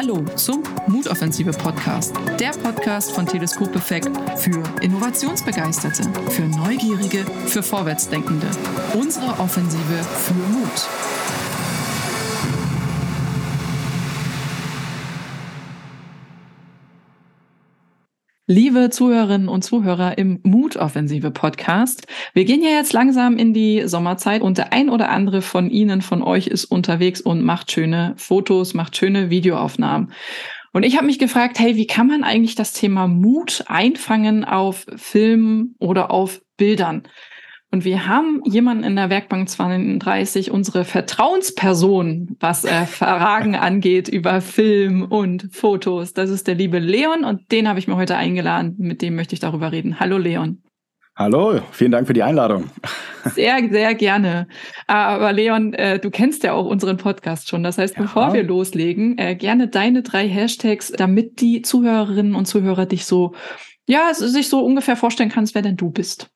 Hallo zum Mutoffensive Podcast, der Podcast von Teleskop Effekt für Innovationsbegeisterte, für Neugierige, für Vorwärtsdenkende. Unsere Offensive für Mut. Liebe Zuhörerinnen und Zuhörer im Mutoffensive Podcast, wir gehen ja jetzt langsam in die Sommerzeit und der ein oder andere von Ihnen, von euch ist unterwegs und macht schöne Fotos, macht schöne Videoaufnahmen. Und ich habe mich gefragt, hey, wie kann man eigentlich das Thema Mut einfangen auf Filmen oder auf Bildern? Und wir haben jemanden in der Werkbank 32, unsere Vertrauensperson, was äh, Fragen angeht über Film und Fotos. Das ist der liebe Leon und den habe ich mir heute eingeladen. Mit dem möchte ich darüber reden. Hallo Leon. Hallo, vielen Dank für die Einladung. Sehr, sehr gerne. Aber Leon, äh, du kennst ja auch unseren Podcast schon. Das heißt, ja. bevor wir loslegen, äh, gerne deine drei Hashtags, damit die Zuhörerinnen und Zuhörer dich so, ja, sich so ungefähr vorstellen kannst, wer denn du bist.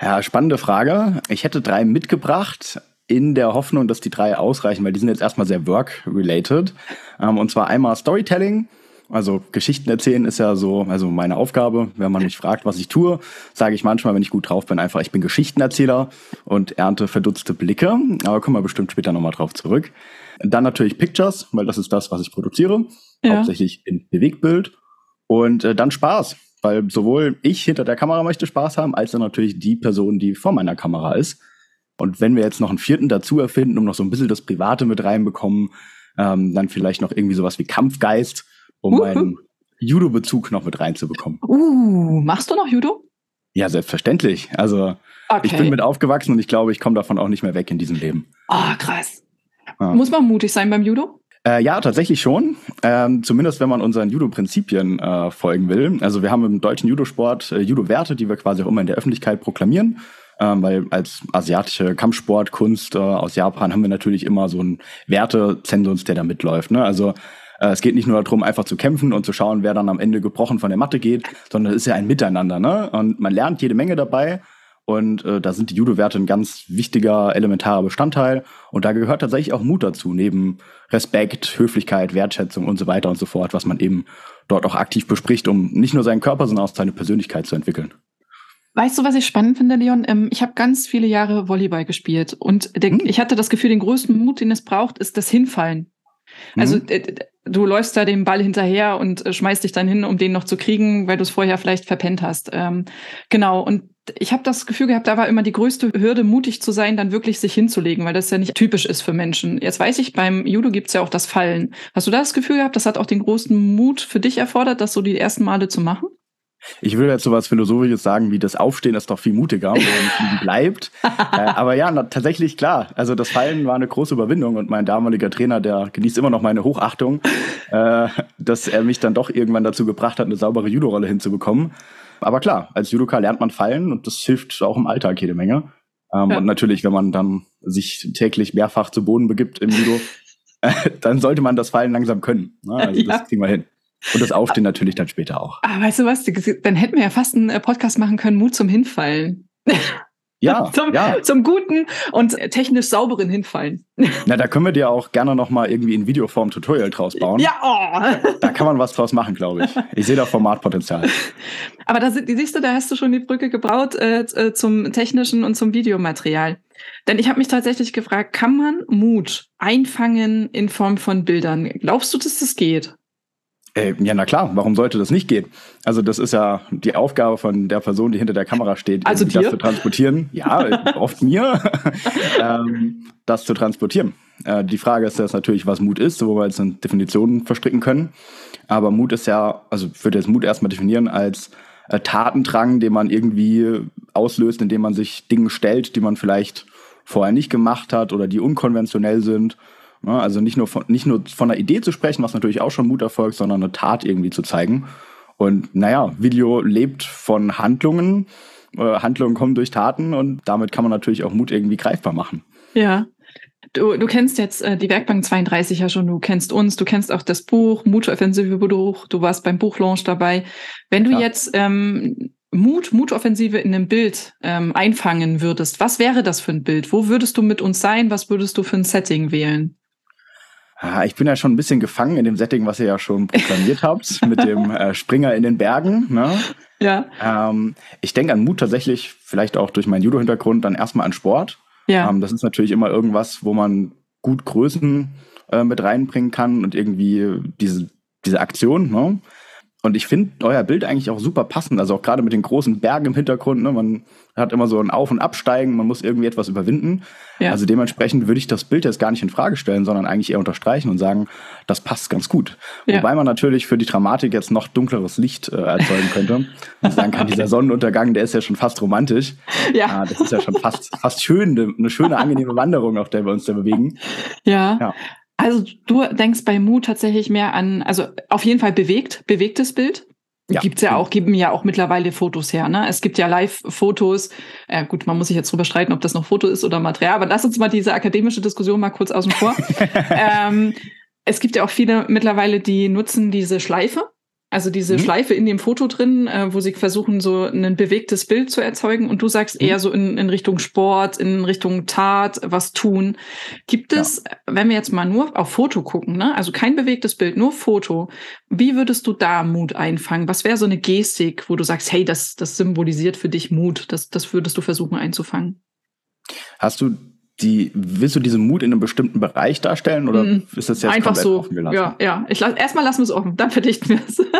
Ja, spannende Frage. Ich hätte drei mitgebracht in der Hoffnung, dass die drei ausreichen, weil die sind jetzt erstmal sehr work-related. Ähm, und zwar einmal Storytelling. Also Geschichten erzählen ist ja so, also meine Aufgabe. Wenn man mich fragt, was ich tue, sage ich manchmal, wenn ich gut drauf bin, einfach, ich bin Geschichtenerzähler und ernte verdutzte Blicke. Aber kommen wir bestimmt später nochmal drauf zurück. Dann natürlich Pictures, weil das ist das, was ich produziere. Ja. Hauptsächlich in Bewegtbild. Und äh, dann Spaß. Weil sowohl ich hinter der Kamera möchte Spaß haben, als auch natürlich die Person, die vor meiner Kamera ist. Und wenn wir jetzt noch einen vierten dazu erfinden, um noch so ein bisschen das Private mit reinbekommen, ähm, dann vielleicht noch irgendwie sowas wie Kampfgeist, um uh einen Judo-Bezug noch mit reinzubekommen. Uh, machst du noch Judo? Ja, selbstverständlich. Also okay. ich bin mit aufgewachsen und ich glaube, ich komme davon auch nicht mehr weg in diesem Leben. Ah, oh, krass. Ja. Muss man mutig sein beim Judo? Äh, ja, tatsächlich schon. Ähm, zumindest wenn man unseren Judo-Prinzipien äh, folgen will. Also wir haben im deutschen Judosport äh, Judo-Werte, die wir quasi auch immer in der Öffentlichkeit proklamieren. Ähm, weil als asiatische Kampfsportkunst äh, aus Japan haben wir natürlich immer so einen Wertezensus, der da mitläuft. Ne? Also äh, es geht nicht nur darum, einfach zu kämpfen und zu schauen, wer dann am Ende gebrochen von der Matte geht, sondern es ist ja ein Miteinander. Ne? Und man lernt jede Menge dabei. Und äh, da sind die Judo-Werte ein ganz wichtiger, elementarer Bestandteil. Und da gehört tatsächlich auch Mut dazu, neben Respekt, Höflichkeit, Wertschätzung und so weiter und so fort, was man eben dort auch aktiv bespricht, um nicht nur seinen Körper, sondern auch seine Persönlichkeit zu entwickeln. Weißt du, was ich spannend finde, Leon? Ähm, ich habe ganz viele Jahre Volleyball gespielt und der, hm? ich hatte das Gefühl, den größten Mut, den es braucht, ist das Hinfallen. Also mhm. du läufst da dem Ball hinterher und äh, schmeißt dich dann hin, um den noch zu kriegen, weil du es vorher vielleicht verpennt hast. Ähm, genau. Und ich habe das Gefühl gehabt, da war immer die größte Hürde, mutig zu sein, dann wirklich sich hinzulegen, weil das ja nicht typisch ist für Menschen. Jetzt weiß ich, beim Judo gibt's ja auch das Fallen. Hast du da das Gefühl gehabt, das hat auch den großen Mut für dich erfordert, das so die ersten Male zu machen? Ich würde jetzt sowas Philosophisches sagen, wie das Aufstehen ist doch viel mutiger, wenn man bleibt. äh, aber ja, na, tatsächlich klar. Also das Fallen war eine große Überwindung und mein damaliger Trainer, der genießt immer noch meine Hochachtung, äh, dass er mich dann doch irgendwann dazu gebracht hat, eine saubere Judo-Rolle hinzubekommen. Aber klar, als Judoka lernt man fallen und das hilft auch im Alltag jede Menge. Ähm, ja. Und natürlich, wenn man dann sich täglich mehrfach zu Boden begibt im Judo, äh, dann sollte man das Fallen langsam können. Ne? Also ja. das kriegen wir hin. Und das Aufstehen natürlich dann später auch. Aber ah, weißt du was, dann hätten wir ja fast einen äh, Podcast machen können, Mut zum Hinfallen. Ja, zum, ja. zum guten und technisch sauberen Hinfallen. Na, da können wir dir auch gerne noch mal irgendwie in Videoform Tutorial draus bauen. Ja, oh. Da kann man was draus machen, glaube ich. Ich sehe da Formatpotenzial. Aber da siehst du, da hast du schon die Brücke gebaut äh, äh, zum technischen und zum Videomaterial. Denn ich habe mich tatsächlich gefragt, kann man Mut einfangen in Form von Bildern? Glaubst du, dass das geht? Äh, ja, na klar, warum sollte das nicht gehen? Also das ist ja die Aufgabe von der Person, die hinter der Kamera steht, also das zu transportieren. Ja, oft mir, ähm, das zu transportieren. Äh, die Frage ist jetzt natürlich, was Mut ist, wo wir jetzt in Definitionen verstricken können. Aber Mut ist ja, also ich würde jetzt Mut erstmal definieren als äh, Tatendrang, den man irgendwie auslöst, indem man sich Dingen stellt, die man vielleicht vorher nicht gemacht hat oder die unkonventionell sind? Also nicht nur, von, nicht nur von einer Idee zu sprechen, was natürlich auch schon Mut erfolgt, sondern eine Tat irgendwie zu zeigen. Und naja, Video lebt von Handlungen. Äh, Handlungen kommen durch Taten und damit kann man natürlich auch Mut irgendwie greifbar machen. Ja. Du, du kennst jetzt äh, die Werkbank 32 ja schon, du kennst uns, du kennst auch das Buch, Mutoffensive Buch, du warst beim Buchlaunch dabei. Wenn du ja. jetzt ähm, Mut, Mutoffensive in einem Bild ähm, einfangen würdest, was wäre das für ein Bild? Wo würdest du mit uns sein? Was würdest du für ein Setting wählen? Ah, ich bin ja schon ein bisschen gefangen in dem Setting, was ihr ja schon proklamiert habt, mit dem äh, Springer in den Bergen. Ne? Ja. Ähm, ich denke an Mut tatsächlich, vielleicht auch durch meinen Judo-Hintergrund, dann erstmal an Sport. Ja. Ähm, das ist natürlich immer irgendwas, wo man gut Größen äh, mit reinbringen kann und irgendwie diese, diese Aktion. Ne? Und ich finde euer Bild eigentlich auch super passend. Also auch gerade mit den großen Bergen im Hintergrund. Ne? Man hat immer so ein Auf- und Absteigen, man muss irgendwie etwas überwinden. Ja. Also dementsprechend würde ich das Bild jetzt gar nicht in Frage stellen, sondern eigentlich eher unterstreichen und sagen, das passt ganz gut. Ja. Wobei man natürlich für die Dramatik jetzt noch dunkleres Licht äh, erzeugen könnte. Und sagen kann, dieser Sonnenuntergang, der ist ja schon fast romantisch. Ja. Ah, das ist ja schon fast, fast schön, ne, eine schöne, angenehme Wanderung, auf der wir uns da bewegen. Ja. Ja. Also du denkst bei Mut tatsächlich mehr an, also auf jeden Fall bewegt, bewegtes Bild. Ja. Gibt's ja auch, geben ja auch mittlerweile Fotos her. Ne? Es gibt ja Live-Fotos. Äh, gut, man muss sich jetzt drüber streiten, ob das noch Foto ist oder Material, aber lass uns mal diese akademische Diskussion mal kurz außen vor. ähm, es gibt ja auch viele mittlerweile, die nutzen diese Schleife. Also diese Mhm. Schleife in dem Foto drin, äh, wo sie versuchen, so ein bewegtes Bild zu erzeugen. Und du sagst Mhm. eher so in, in Richtung Sport, in Richtung Tat, was tun. Gibt Ja. es, wenn wir jetzt mal nur auf Foto gucken, ne? also kein bewegtes Bild, nur Foto, wie würdest du da Mut einfangen? Was wäre so eine Gestik, wo du sagst, hey, das, das symbolisiert für dich Mut, das, das würdest du versuchen einzufangen? Hast du die, willst du diesen Mut in einem bestimmten Bereich darstellen oder Mhm. ist das jetzt Einfach komplett so. offen gelassen? Ja, ja. Ich lass, erstmal lassen wir es offen, dann verdichten wir es.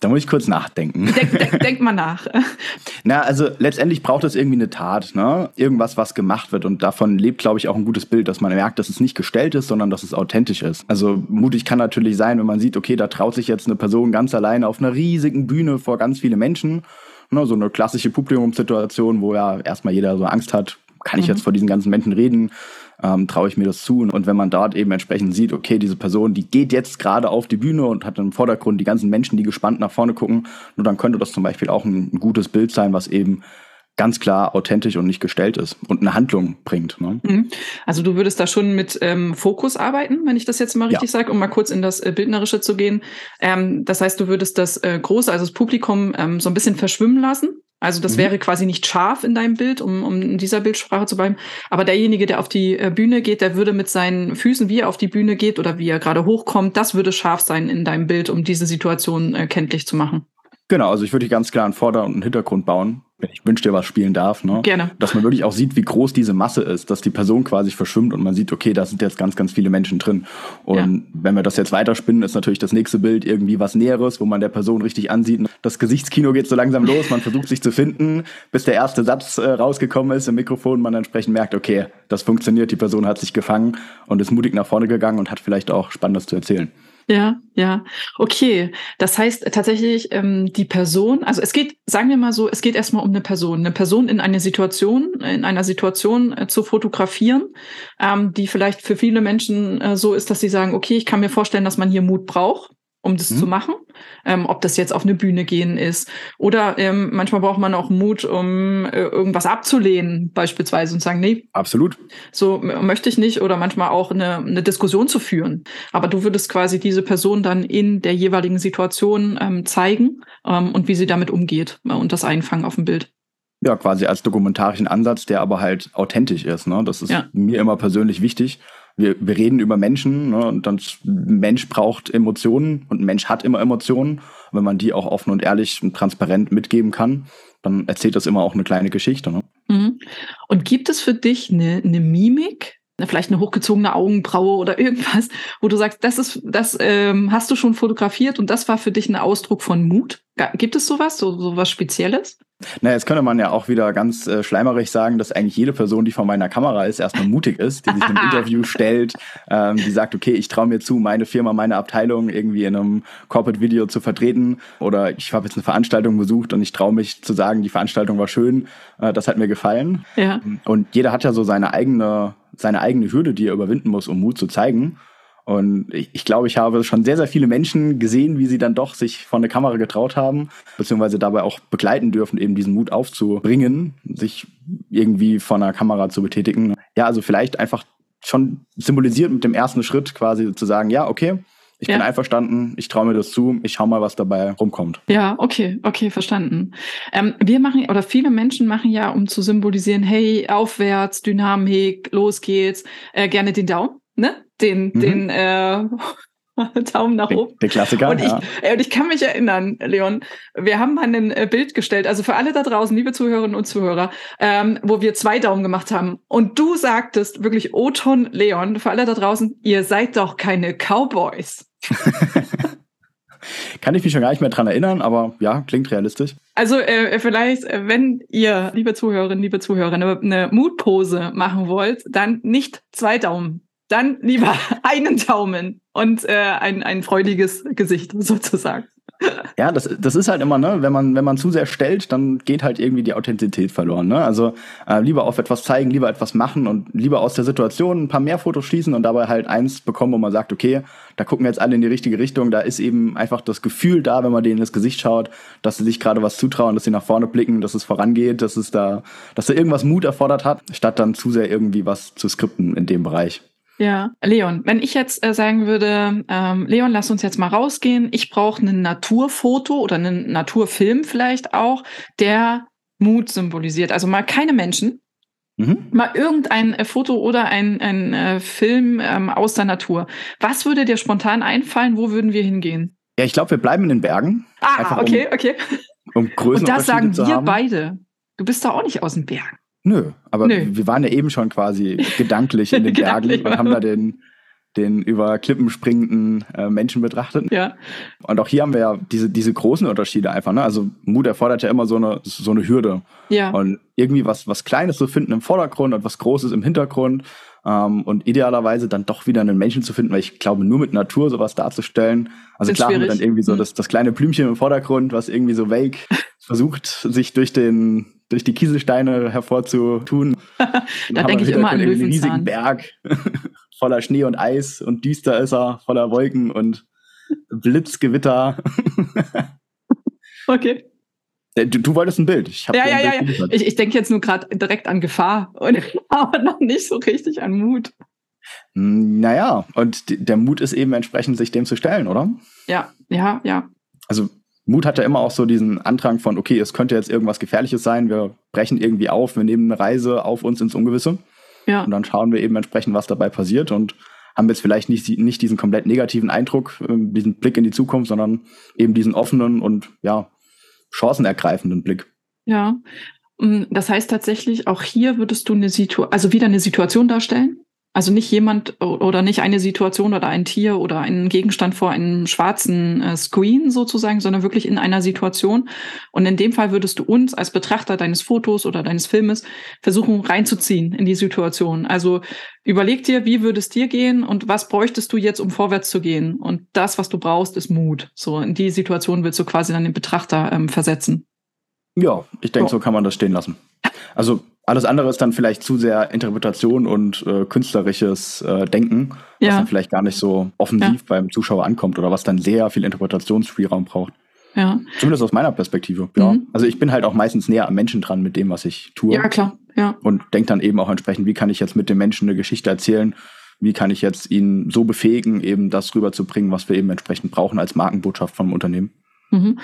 Da muss ich kurz nachdenken. denk, denk, denk mal nach. Na, also letztendlich braucht es irgendwie eine Tat, ne? Irgendwas, was gemacht wird. Und davon lebt, glaube ich, auch ein gutes Bild, dass man merkt, dass es nicht gestellt ist, sondern dass es authentisch ist. Also mutig kann natürlich sein, wenn man sieht, okay, da traut sich jetzt eine Person ganz alleine auf einer riesigen Bühne vor ganz viele Menschen. Ne? So eine klassische Publikumssituation, wo ja erstmal jeder so Angst hat, kann ich Mhm. jetzt vor diesen ganzen Menschen reden? Ähm, traue ich mir das zu? Und wenn man dort eben entsprechend sieht, okay, diese Person, die geht jetzt gerade auf die Bühne und hat im Vordergrund die ganzen Menschen, die gespannt nach vorne gucken, nur dann könnte das zum Beispiel auch ein, ein gutes Bild sein, was eben ganz klar authentisch und nicht gestellt ist und eine Handlung bringt. Ne? Mhm. Also du würdest da schon mit ähm, Fokus arbeiten, wenn ich das jetzt mal richtig sage, um mal kurz in das äh, Bildnerische zu gehen. Ähm, das heißt, du würdest das äh, Große, also das Publikum, ähm, so ein bisschen verschwimmen lassen. Also das Mhm. wäre quasi nicht scharf in deinem Bild, um, um in dieser Bildsprache zu bleiben. Aber derjenige, der auf die äh, Bühne geht, der würde mit seinen Füßen, wie er auf die Bühne geht oder wie er gerade hochkommt, das würde scharf sein in deinem Bild, um diese Situation äh, kenntlich zu machen. Genau, also ich würde ganz klar einen Vorder- und einen Hintergrund bauen, wenn ich wünsche dir was spielen darf. Ne? Gerne. Dass man wirklich auch sieht, wie groß diese Masse ist, dass die Person quasi verschwimmt und man sieht, okay, da sind jetzt ganz, ganz viele Menschen drin. Und Ja. wenn wir das jetzt weiterspinnen, ist natürlich das nächste Bild irgendwie was Näheres, wo man der Person richtig ansieht. Das Gesichtskino geht so langsam los, man versucht sich zu finden, bis der erste Satz äh, rausgekommen ist im Mikrofon, man entsprechend merkt, okay, das funktioniert, die Person hat sich gefangen und ist mutig nach vorne gegangen und hat vielleicht auch Spannendes zu erzählen. Ja, ja. Okay. Das heißt tatsächlich, ähm, die Person, also es geht, sagen wir mal so, es geht erstmal um eine Person. Eine Person in eine Situation, in einer Situation äh, zu fotografieren, ähm, die vielleicht für viele Menschen äh, so ist, dass sie sagen, okay, ich kann mir vorstellen, dass man hier Mut braucht, um das Mhm. zu machen. Ähm, ob das jetzt auf eine Bühne gehen ist. Oder ähm, manchmal braucht man auch Mut, um äh, irgendwas abzulehnen, beispielsweise, und sagen, nee, Absolut. so möchte ich nicht oder manchmal auch eine, eine Diskussion zu führen. Aber du würdest quasi diese Person dann in der jeweiligen Situation ähm, zeigen ähm, und wie sie damit umgeht äh, und das einfangen auf dem Bild. Ja, quasi als dokumentarischen Ansatz, der aber halt authentisch ist. Ne? Das ist Ja. mir immer persönlich wichtig. Wir, wir reden über Menschen ne? und dann Mensch braucht Emotionen und ein Mensch hat immer Emotionen. Wenn man die auch offen und ehrlich und transparent mitgeben kann, dann erzählt das immer auch eine kleine Geschichte. Ne? Mhm. Und gibt es für dich eine, eine Mimik, vielleicht eine hochgezogene Augenbraue oder irgendwas, wo du sagst, das ist, das ähm, hast du schon fotografiert und das war für dich ein Ausdruck von Mut? Gibt es sowas, so, so was Spezielles? Na, jetzt könnte man ja auch wieder ganz äh, schleimerig sagen, dass eigentlich jede Person, die vor meiner Kamera ist, erstmal mutig ist, die sich einem Interview stellt, ähm, die sagt, okay, ich traue mir zu, meine Firma, meine Abteilung irgendwie in einem Corporate-Video zu vertreten oder ich habe jetzt eine Veranstaltung besucht und ich traue mich zu sagen, die Veranstaltung war schön, äh, das hat mir gefallen. Ja. Und jeder hat ja so seine eigene, seine eigene Hürde, die er überwinden muss, um Mut zu zeigen. Und ich, ich glaube, ich habe schon sehr, sehr viele Menschen gesehen, wie sie dann doch sich von der Kamera getraut haben, beziehungsweise dabei auch begleiten dürfen, eben diesen Mut aufzubringen, sich irgendwie von der Kamera zu betätigen. Ja, also vielleicht einfach schon symbolisiert mit dem ersten Schritt quasi zu sagen, ja, okay, ich Ja. bin einverstanden, ich traue mir das zu, ich schau mal, was dabei rumkommt. Ja, okay, okay, verstanden. Ähm, wir machen, oder viele Menschen machen ja, um zu symbolisieren, hey, aufwärts, Dynamik, los geht's, äh, gerne den Daumen, ne? den, mhm. den äh, Daumen nach oben. Der Klassiker. Und ich, ja. und ich kann mich erinnern, Leon, wir haben mal ein äh, Bild gestellt, also für alle da draußen, liebe Zuhörerinnen und Zuhörer, ähm, wo wir zwei Daumen gemacht haben. Und du sagtest wirklich, Oton Leon, für alle da draußen, ihr seid doch keine Cowboys. Kann ich mich schon gar nicht mehr dran erinnern, aber ja, klingt realistisch. Also äh, vielleicht, äh, wenn ihr, liebe Zuhörerinnen, liebe Zuhörer, eine, eine Mutpose machen wollt, dann nicht zwei Daumen dann lieber einen Daumen und äh, ein, ein freudiges Gesicht sozusagen. Ja, das, das ist halt immer, ne, wenn man, wenn man zu sehr stellt, dann geht halt irgendwie die Authentizität verloren. Ne? Also äh, lieber auf etwas zeigen, lieber etwas machen und lieber aus der Situation ein paar mehr Fotos schießen und dabei halt eins bekommen, wo man sagt, okay, da gucken wir jetzt alle in die richtige Richtung. Da ist eben einfach das Gefühl da, wenn man denen ins Gesicht schaut, dass sie sich gerade was zutrauen, dass sie nach vorne blicken, dass es vorangeht, dass es da, dass da irgendwas Mut erfordert hat, statt dann zu sehr irgendwie was zu skripten in dem Bereich. Ja, Leon, wenn ich jetzt äh, sagen würde, ähm, Leon, lass uns jetzt mal rausgehen. Ich brauche ein Naturfoto oder einen Naturfilm vielleicht auch, der Mut symbolisiert. Also mal keine Menschen, mhm. mal irgendein äh, Foto oder ein, ein äh, Film ähm, aus der Natur. Was würde dir spontan einfallen? Wo würden wir hingehen? Ja, ich glaube, wir bleiben in den Bergen. Ah, Einfach okay, um, okay. Um Größen Und das sagen wir beide. Du bist doch auch nicht aus den Bergen. Nö, aber Nö. wir waren ja eben schon quasi gedanklich in den Bergen und haben da den, den über Klippen springenden äh, Menschen betrachtet. Ja. Und auch hier haben wir ja diese, diese großen Unterschiede einfach. Ne? Also Mut erfordert ja immer so eine, so eine Hürde. Ja. Und irgendwie was, was Kleines zu finden im Vordergrund und was Großes im Hintergrund. Ähm, und idealerweise dann doch wieder einen Menschen zu finden, weil ich glaube, nur mit Natur sowas darzustellen. Also klar schwierig. haben wir dann irgendwie so mhm. das, das kleine Blümchen im Vordergrund, was irgendwie so vague versucht, sich durch den durch die Kieselsteine hervorzutun. da denke ich immer an Löwenzahn. einen riesigen Berg voller Schnee und Eis und düster ist er, voller Wolken und Blitzgewitter. okay. Äh, du, du, wolltest ein Bild. Ich ja, ja, ja, ja. Ich, ich denke jetzt nur gerade direkt an Gefahr und aber noch nicht so richtig an Mut. Hm, naja, und der Mut ist eben entsprechend, sich dem zu stellen, oder? Ja, ja, ja. Also Mut hat ja immer auch so diesen Andrang von, okay, es könnte jetzt irgendwas Gefährliches sein, wir brechen irgendwie auf, wir nehmen eine Reise auf uns ins Ungewisse. Ja. Und dann schauen wir eben entsprechend, was dabei passiert und haben jetzt vielleicht nicht, nicht diesen komplett negativen Eindruck, ähm, diesen Blick in die Zukunft, sondern eben diesen offenen und ja, chancenergreifenden Blick. Ja. Mm, das heißt tatsächlich, auch hier würdest du eine Situation, also wieder eine Situation darstellen, also nicht jemand oder nicht eine Situation oder ein Tier oder einen Gegenstand vor einem schwarzen äh, Screen sozusagen, sondern wirklich in einer Situation. Und in dem Fall würdest du uns als Betrachter deines Fotos oder deines Filmes versuchen reinzuziehen in die Situation. Also überleg dir, wie würde es dir gehen und was bräuchtest du jetzt, um vorwärts zu gehen? Und das, was du brauchst, ist Mut. So in die Situation willst du quasi dann den Betrachter ähm, versetzen. Ja, ich denke, so. so kann man das stehen lassen. Also alles andere ist dann vielleicht zu sehr Interpretation und äh, künstlerisches äh, Denken, was ja. dann vielleicht gar nicht so offensiv ja. beim Zuschauer ankommt oder was dann sehr viel Interpretationsspielraum braucht. Ja. Zumindest aus meiner Perspektive. Ja. Mhm. Also ich bin halt auch meistens näher am Menschen dran mit dem, was ich tue. Ja, klar. Ja. Und denke dann eben auch entsprechend, wie kann ich jetzt mit dem Menschen eine Geschichte erzählen? Wie kann ich jetzt ihn so befähigen, eben das rüberzubringen, was wir eben entsprechend brauchen als Markenbotschaft vom Unternehmen? Mhm.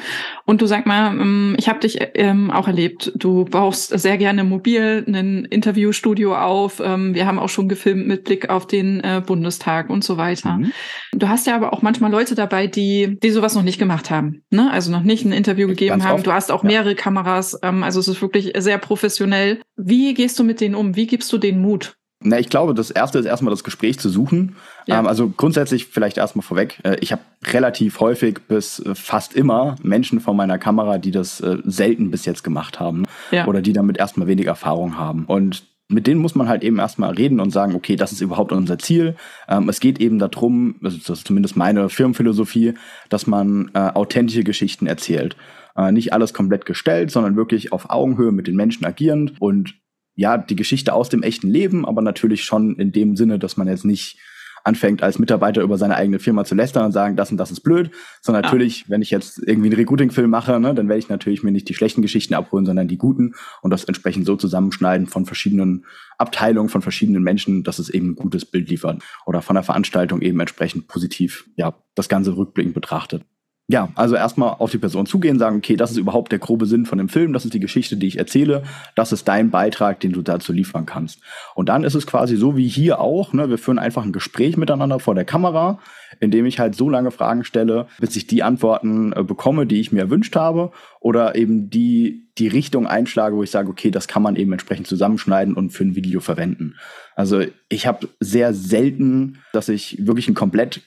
Und du sag mal, ähm, ich habe dich ähm, auch erlebt, du baust sehr gerne mobil ein Interviewstudio auf. Ähm, wir haben auch schon gefilmt mit Blick auf den äh, Bundestag und so weiter. Mhm. Du hast ja aber auch manchmal Leute dabei, die, die sowas noch nicht gemacht haben, ne? also noch nicht ein Interview gegeben Ganz haben. Oft. Du hast auch mehrere Kameras, also es ist wirklich sehr professionell. Wie gehst du mit denen um? Wie gibst du denen Mut? Na, ich glaube, das erste ist erstmal das Gespräch zu suchen. Ja. Ähm, also grundsätzlich vielleicht erstmal vorweg. Äh, ich habe relativ häufig bis äh, fast immer Menschen vor meiner Kamera, die das äh, selten bis jetzt gemacht haben ja. oder die damit erstmal wenig Erfahrung haben. Und mit denen muss man halt eben erstmal reden und sagen, okay, das ist überhaupt unser Ziel. Ähm, es geht eben darum, also das ist zumindest meine Firmenphilosophie, dass man äh, authentische Geschichten erzählt. Äh, nicht alles komplett gestellt, sondern wirklich auf Augenhöhe mit den Menschen agierend und ja, die Geschichte aus dem echten Leben, aber natürlich schon in dem Sinne, dass man jetzt nicht anfängt, als Mitarbeiter über seine eigene Firma zu lästern und sagen, das und das ist blöd, sondern natürlich, wenn ich jetzt irgendwie einen Recruiting-Film mache, ne, dann werde ich natürlich mir nicht die schlechten Geschichten abholen, sondern die guten und das entsprechend so zusammenschneiden von verschiedenen Abteilungen, von verschiedenen Menschen, dass es eben ein gutes Bild liefert oder von der Veranstaltung eben entsprechend positiv, ja, das Ganze rückblickend betrachtet. Ja, also erstmal auf die Person zugehen, sagen, okay, das ist überhaupt der grobe Sinn von dem Film, das ist die Geschichte, die ich erzähle, das ist dein Beitrag, den du dazu liefern kannst. Und dann ist es quasi so wie hier auch, ne, wir führen einfach ein Gespräch miteinander vor der Kamera, indem ich halt so lange Fragen stelle, bis ich die Antworten äh, bekomme, die ich mir erwünscht habe, oder eben die, die Richtung einschlage, wo ich sage, okay, das kann man eben entsprechend zusammenschneiden und für ein Video verwenden. Also ich habe sehr selten, dass ich wirklich ein komplett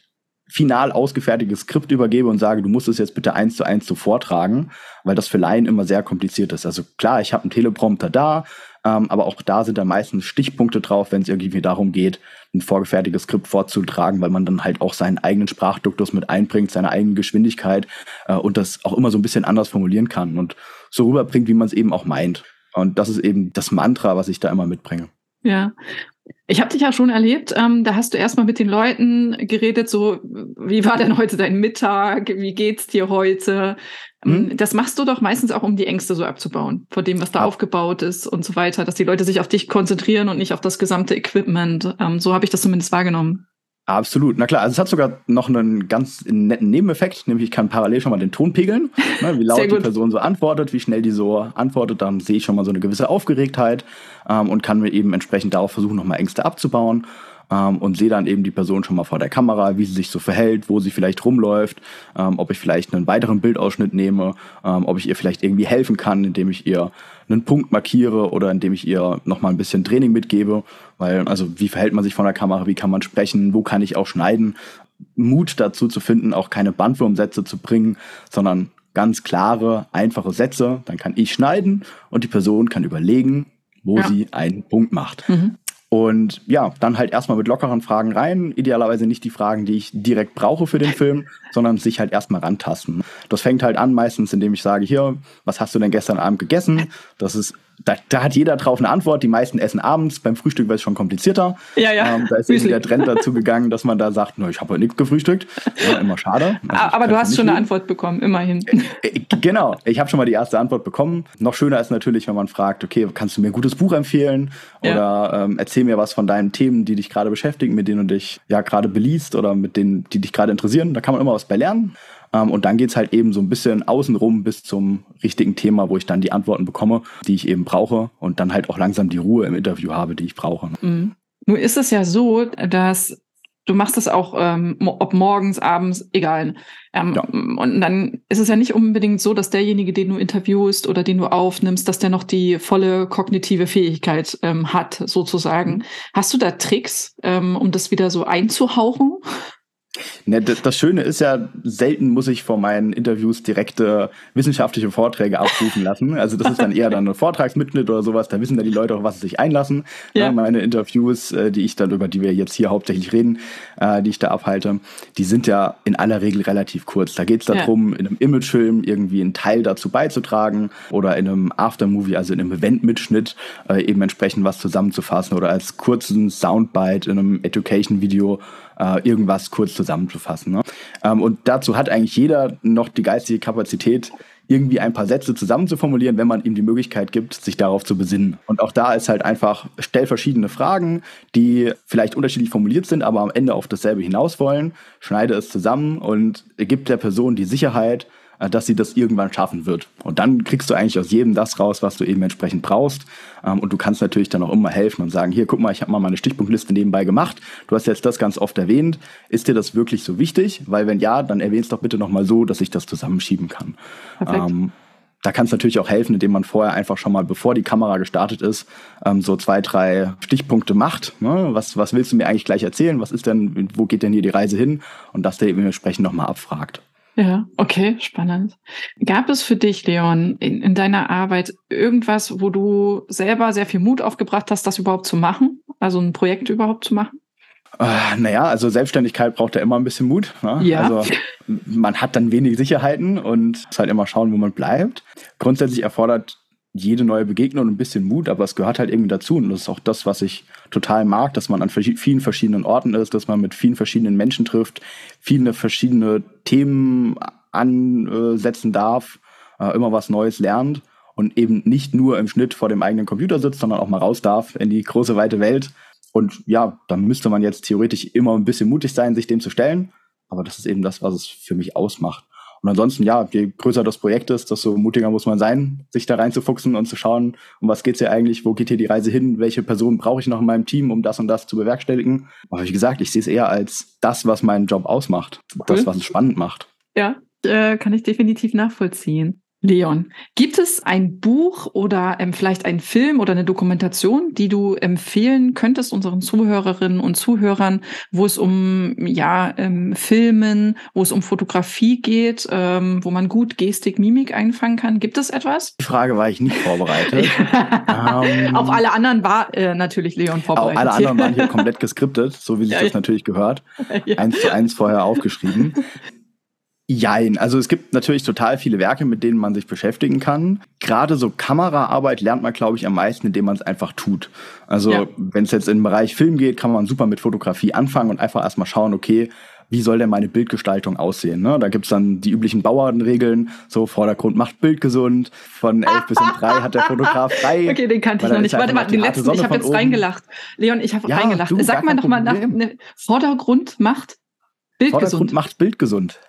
final ausgefertigtes Skript übergebe und sage, du musst es jetzt bitte eins zu eins so vortragen, weil das für Laien immer sehr kompliziert ist. Also klar, ich habe einen Teleprompter da, ähm, aber auch da sind da meistens Stichpunkte drauf, wenn es irgendwie darum geht, ein vorgefertigtes Skript vorzutragen, weil man dann halt auch seinen eigenen Sprachduktus mit einbringt, seine eigene Geschwindigkeit äh, und das auch immer so ein bisschen anders formulieren kann und so rüberbringt, wie man es eben auch meint. Und das ist eben das Mantra, was ich da immer mitbringe. Ja, ich habe dich ja schon erlebt, ähm, da hast du erstmal mit den Leuten geredet, so, wie war denn heute dein Mittag, wie geht's dir heute? Mhm. Das machst du doch meistens auch, um die Ängste so abzubauen, vor dem, was da ja. aufgebaut ist und so weiter, dass die Leute sich auf dich konzentrieren und nicht auf das gesamte Equipment. Ähm, so habe ich das zumindest wahrgenommen. Absolut, na klar. Also es hat sogar noch einen ganz netten Nebeneffekt, nämlich ich kann parallel schon mal den Ton pegeln, ne, wie laut die Person so antwortet, wie schnell die so antwortet, dann sehe ich schon mal so eine gewisse Aufgeregtheit ähm, und kann mir eben entsprechend darauf versuchen, nochmal Ängste abzubauen ähm, und sehe dann eben die Person schon mal vor der Kamera, wie sie sich so verhält, wo sie vielleicht rumläuft, ähm, ob ich vielleicht einen weiteren Bildausschnitt nehme, ähm, ob ich ihr vielleicht irgendwie helfen kann, indem ich ihr einen Punkt markiere oder indem ich ihr nochmal ein bisschen Training mitgebe, weil also wie verhält man sich vor der Kamera, wie kann man sprechen, wo kann ich auch schneiden, Mut dazu zu finden, auch keine Bandwurmsätze zu bringen, sondern ganz klare, einfache Sätze. Dann kann ich schneiden und die Person kann überlegen, wo ja. sie einen Punkt macht. Mhm. Und ja, dann halt erstmal mit lockeren Fragen rein. Idealerweise nicht die Fragen, die ich direkt brauche für den Film, sondern sich halt erstmal rantasten. Das fängt halt an meistens, indem ich sage, hier, was hast du denn gestern Abend gegessen? Das ist da, da, hat jeder drauf eine Antwort. Die meisten essen abends. Beim Frühstück wird es schon komplizierter. Ja, ja. Ähm, da ist eben der Trend dazu gegangen, dass man da sagt, no, ich habe heute nichts gefrühstückt. Ja, immer schade. Also Aber du hast schon eine Antwort bekommen, immerhin. Äh, äh, genau. Ich habe schon mal die erste Antwort bekommen. Noch schöner ist natürlich, wenn man fragt, okay, kannst du mir ein gutes Buch empfehlen? Oder ja. ähm, erzähl mir was von deinen Themen, die dich gerade beschäftigen, mit denen du dich ja gerade beliest oder mit denen, die dich gerade interessieren. Da kann man immer was bei lernen. Ähm, und dann geht's halt eben so ein bisschen außenrum bis zum richtigen Thema, wo ich dann die Antworten bekomme, die ich eben brauche und dann halt auch langsam die Ruhe im Interview habe, die ich brauche. Mhm. Nun ist es ja so, dass du machst das auch, ähm, ob morgens, abends, egal. Ähm, ja. Und dann ist es ja nicht unbedingt so, dass derjenige, den du interviewst oder den du aufnimmst, dass der noch die volle kognitive Fähigkeit ähm, hat, sozusagen. Mhm. Hast du da Tricks, ähm, um das wieder so einzuhauchen? Ne, das Schöne ist ja, selten muss ich vor meinen Interviews direkte wissenschaftliche Vorträge abrufen lassen. Also das ist dann eher dann ein Vortragsmitschnitt oder sowas. Da wissen dann die Leute auch, was sie sich einlassen. Ja. meine Interviews, äh, die ich dann, über die wir jetzt hier hauptsächlich reden, äh, die ich da abhalte, die sind ja in aller Regel relativ kurz. Da geht es darum, ja. in einem Imagefilm irgendwie einen Teil dazu beizutragen oder in einem Aftermovie, also in einem Eventmitschnitt, äh, eben entsprechend was zusammenzufassen oder als kurzen Soundbite in einem Education-Video äh, irgendwas kurz zusammenzufassen. Ne? Ähm, und dazu hat eigentlich jeder noch die geistige Kapazität, irgendwie ein paar Sätze zusammenzuformulieren, wenn man ihm die Möglichkeit gibt, sich darauf zu besinnen. Und auch da ist halt einfach, stell verschiedene Fragen, die vielleicht unterschiedlich formuliert sind, aber am Ende auf dasselbe hinaus wollen, schneide es zusammen und gibt der Person die Sicherheit, dass sie das irgendwann schaffen wird. Und dann kriegst du eigentlich aus jedem das raus, was du eben entsprechend brauchst. Ähm, und du kannst natürlich dann auch immer helfen und sagen, hier, guck mal, ich habe mal meine Stichpunktliste nebenbei gemacht. Du hast jetzt das ganz oft erwähnt. Ist dir das wirklich so wichtig? Weil wenn ja, dann erwähnst doch bitte nochmal so, dass ich das zusammenschieben kann. Ähm, da kann es natürlich auch helfen, indem man vorher einfach schon mal, bevor die Kamera gestartet ist, ähm, so zwei, drei Stichpunkte macht. Ne? Was, was willst du mir eigentlich gleich erzählen? Was ist denn, wo geht denn hier die Reise hin? Und das der eben entsprechend nochmal abfragt. Ja, okay, spannend. Gab es für dich, Leon, in, in, deiner Arbeit irgendwas, wo du selber sehr viel Mut aufgebracht hast, das überhaupt zu machen? Also ein Projekt überhaupt zu machen? Äh, naja, also Selbstständigkeit braucht ja immer ein bisschen Mut. Ne? Ja. Also man hat dann wenig Sicherheiten und muss halt immer schauen, wo man bleibt. Grundsätzlich erfordert jede neue Begegnung ein bisschen Mut, aber es gehört halt irgendwie dazu. Und das ist auch das, was ich total mag, dass man an vielen verschiedenen Orten ist, dass man mit vielen verschiedenen Menschen trifft, viele verschiedene Themen ansetzen darf, äh, immer was Neues lernt und eben nicht nur im Schnitt vor dem eigenen Computer sitzt, sondern auch mal raus darf in die große weite Welt. Und ja, da müsste man jetzt theoretisch immer ein bisschen mutig sein, sich dem zu stellen. Aber das ist eben das, was es für mich ausmacht. Und ansonsten, ja, je größer das Projekt ist, desto mutiger muss man sein, sich da reinzufuchsen und zu schauen, um was geht's hier eigentlich, wo geht hier die Reise hin, welche Personen brauche ich noch in meinem Team, um das und das zu bewerkstelligen. Aber wie gesagt, ich sehe es eher als das, was meinen Job ausmacht, cool. das, was es spannend macht. Ja, äh, kann ich definitiv nachvollziehen. Leon, gibt es ein Buch oder ähm, vielleicht einen Film oder eine Dokumentation, die du empfehlen könntest unseren Zuhörerinnen und Zuhörern, wo es um ja ähm, Filmen, wo es um Fotografie geht, ähm, wo man gut Gestik, Mimik einfangen kann? Gibt es etwas? Die Frage war ich nicht vorbereitet. ähm, Auf alle anderen war äh, natürlich Leon vorbereitet. Auch alle anderen waren hier komplett geskriptet, so wie sich das natürlich gehört. Eins zu eins vorher aufgeschrieben. Jein. Also es gibt natürlich total viele Werke, mit denen man sich beschäftigen kann. Gerade so Kameraarbeit lernt man, glaube ich, am meisten, indem man es einfach tut. Also ja. wenn es jetzt in den Bereich Film geht, kann man super mit Fotografie anfangen und einfach erstmal schauen, okay, wie soll denn meine Bildgestaltung aussehen? Ne? Da gibt's dann die üblichen Bauernregeln, so Vordergrund macht Bild gesund, von elf bis um drei hat der Fotograf frei. Okay, den kannte ich noch nicht. Warte, warte, den letzten, ich habe jetzt oben. reingelacht. Leon, ich habe ja, reingelacht. Du, Sag mal doch mal nach, ne, Vordergrund macht Bild Vordergrund gesund. macht Bild gesund.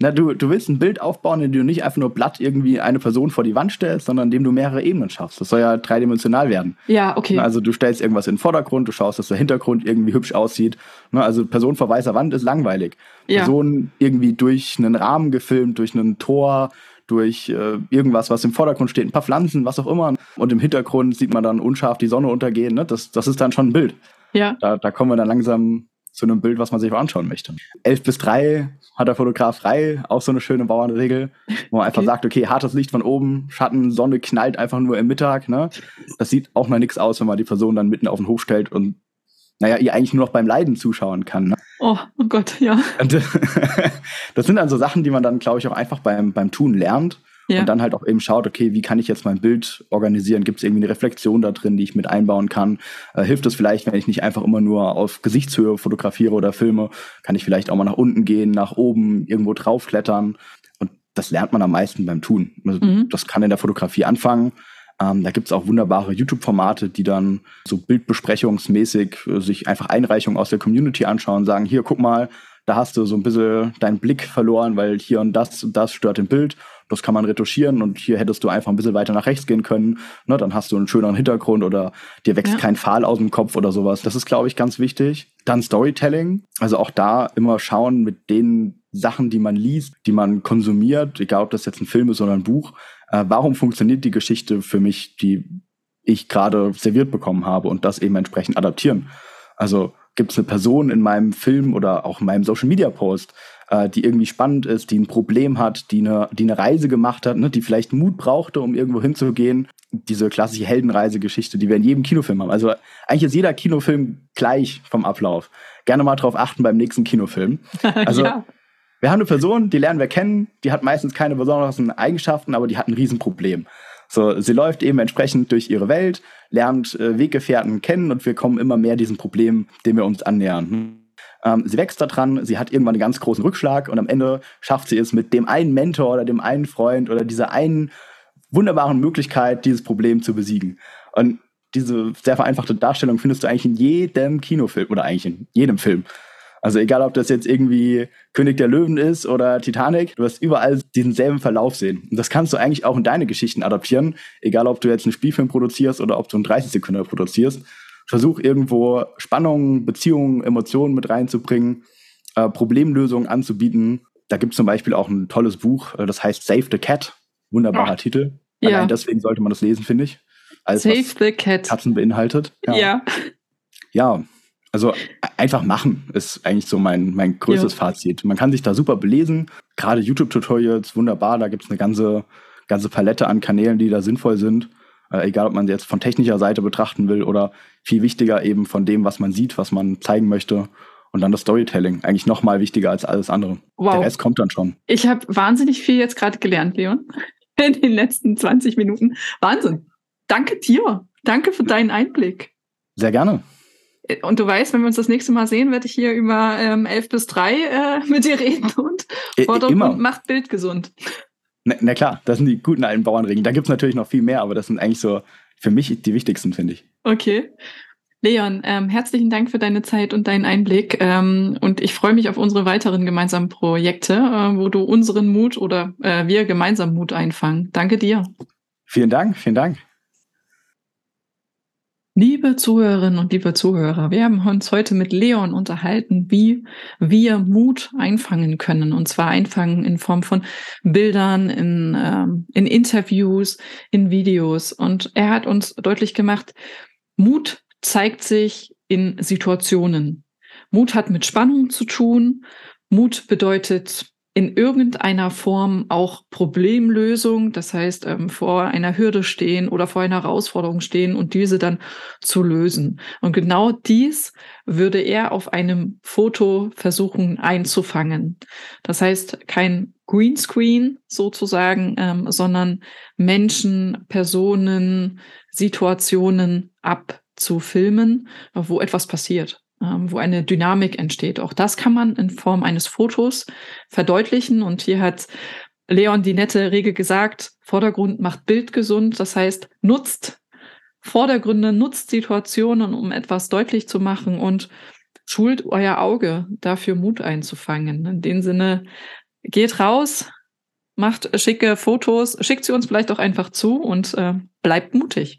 Na, du, du willst ein Bild aufbauen, in dem du nicht einfach nur platt irgendwie eine Person vor die Wand stellst, sondern in dem du mehrere Ebenen schaffst. Das soll ja dreidimensional werden. Ja, okay. Also du stellst irgendwas in den Vordergrund, du schaust, dass der Hintergrund irgendwie hübsch aussieht. Also Person vor weißer Wand ist langweilig. Ja. Person irgendwie durch einen Rahmen gefilmt, durch ein Tor, durch äh, irgendwas, was im Vordergrund steht, ein paar Pflanzen, was auch immer. Und im Hintergrund sieht man dann unscharf die Sonne untergehen. Ne? Das, das ist dann schon ein Bild. Ja. Da, da kommen wir dann langsam zu einem Bild, was man sich auch anschauen möchte. Elf bis drei hat der Fotograf frei, auch so eine schöne Bauernregel, wo man einfach okay. sagt, okay, hartes Licht von oben, Schatten, Sonne knallt einfach nur im Mittag. Ne? Das sieht auch mal nichts aus, wenn man die Person dann mitten auf den Hof stellt und naja, ihr eigentlich nur noch beim Leiden zuschauen kann. Ne? Oh, oh Gott, ja. Und, das sind dann so Sachen, die man dann, glaube ich, auch einfach beim, beim Tun lernt ja. Und dann halt auch eben schaut, okay, wie kann ich jetzt mein Bild organisieren? Gibt es irgendwie eine Reflexion da drin, die ich mit einbauen kann? Äh, hilft es vielleicht, wenn ich nicht einfach immer nur auf Gesichtshöhe fotografiere oder filme? Kann ich vielleicht auch mal nach unten gehen, nach oben, irgendwo draufklettern? Und das lernt man am meisten beim Tun. Also mhm. Das kann in der Fotografie anfangen. Ähm, da gibt's auch wunderbare YouTube-Formate, die dann so bildbesprechungsmäßig äh, sich einfach Einreichungen aus der Community anschauen, sagen, hier, guck mal, da hast du so ein bisschen deinen Blick verloren, weil hier und das und das stört im Bild. Das kann man retuschieren und hier hättest du einfach ein bisschen weiter nach rechts gehen können. Ne, dann hast du einen schöneren Hintergrund oder dir wächst ja. kein Pfahl aus dem Kopf oder sowas. Das ist, glaube ich, ganz wichtig. Dann Storytelling. Also auch da immer schauen mit den Sachen, die man liest, die man konsumiert, egal ob das jetzt ein Film ist oder ein Buch. Äh, warum funktioniert die Geschichte für mich, die ich gerade serviert bekommen habe und das eben entsprechend adaptieren? Also gibt es eine Person in meinem Film oder auch in meinem Social Media Post, äh, die irgendwie spannend ist, die ein Problem hat, die eine, die eine Reise gemacht hat, ne, die vielleicht Mut brauchte, um irgendwo hinzugehen. Diese klassische Heldenreisegeschichte, die wir in jedem Kinofilm haben. Also eigentlich ist jeder Kinofilm gleich vom Ablauf. Gerne mal drauf achten beim nächsten Kinofilm. Also ja. wir haben eine Person, die lernen wir kennen, die hat meistens keine besonderen Eigenschaften, aber die hat ein Riesenproblem. So, sie läuft eben entsprechend durch ihre Welt, lernt äh, Weggefährten kennen und wir kommen immer mehr diesem Problem, dem wir uns annähern. Ähm, sie wächst daran, sie hat irgendwann einen ganz großen Rückschlag und am Ende schafft sie es mit dem einen Mentor oder dem einen Freund oder dieser einen wunderbaren Möglichkeit, dieses Problem zu besiegen. Und diese sehr vereinfachte Darstellung findest du eigentlich in jedem Kinofilm oder eigentlich in jedem Film. Also egal, ob das jetzt irgendwie König der Löwen ist oder Titanic, du wirst überall diesen selben Verlauf sehen. Und das kannst du eigentlich auch in deine Geschichten adaptieren, egal ob du jetzt einen Spielfilm produzierst oder ob du einen 30 Sekunden produzierst. Versuch irgendwo Spannungen, Beziehungen, Emotionen mit reinzubringen, äh, Problemlösungen anzubieten. Da gibt es zum Beispiel auch ein tolles Buch, äh, das heißt Save the Cat. Wunderbarer ja. Titel. Allein ja. deswegen sollte man das lesen, finde ich. Alles, Save the Cat. Katzen beinhaltet. Ja. ja. ja. Also e-, einfach machen ist eigentlich so mein, mein größtes ja. Fazit. Man kann sich da super belesen. Gerade YouTube-Tutorials, wunderbar. Da gibt es eine ganze, ganze Palette an Kanälen, die da sinnvoll sind. Äh, egal, ob man sie jetzt von technischer Seite betrachten will oder viel wichtiger eben von dem, was man sieht, was man zeigen möchte. Und dann das Storytelling. Eigentlich noch mal wichtiger als alles andere. Wow. Der Rest kommt dann schon. Ich habe wahnsinnig viel jetzt gerade gelernt, Leon. In den letzten 20 Minuten. Wahnsinn. Danke dir. Danke für deinen Einblick. Sehr gerne. Und du weißt, wenn wir uns das nächste Mal sehen, werde ich hier über ähm, 11 bis 3 äh, mit dir reden und Vordergrund macht Bild gesund. Na, na, klar, das sind die guten alten Bauernregeln. Da gibt es natürlich noch viel mehr, aber das sind eigentlich so für mich die wichtigsten, finde ich. Okay. Leon, ähm, herzlichen Dank für deine Zeit und deinen Einblick. Ähm, und ich freue mich auf unsere weiteren gemeinsamen Projekte, äh, wo du unseren Mut oder äh, wir gemeinsam Mut einfangen. Danke dir. Vielen Dank, vielen Dank. Liebe Zuhörerinnen und liebe Zuhörer, wir haben uns heute mit Leon unterhalten, wie wir Mut einfangen können. Und zwar einfangen in Form von Bildern, in, ähm, in Interviews, in Videos. Und er hat uns deutlich gemacht, Mut zeigt sich in Situationen. Mut hat mit Spannung zu tun. Mut bedeutet in irgendeiner Form auch Problemlösung, das heißt ähm, vor einer Hürde stehen oder vor einer Herausforderung stehen und diese dann zu lösen. Und genau dies würde er auf einem Foto versuchen einzufangen. Das heißt kein Greenscreen sozusagen, ähm, sondern Menschen, Personen, Situationen abzufilmen, wo etwas passiert wo eine Dynamik entsteht. Auch das kann man in Form eines Fotos verdeutlichen. Und hier hat Leon die nette Regel gesagt, Vordergrund macht Bild gesund. Das heißt, nutzt Vordergründe, nutzt Situationen, um etwas deutlich zu machen und schult euer Auge dafür Mut einzufangen. In dem Sinne, geht raus, macht schicke Fotos, schickt sie uns vielleicht auch einfach zu und äh, bleibt mutig.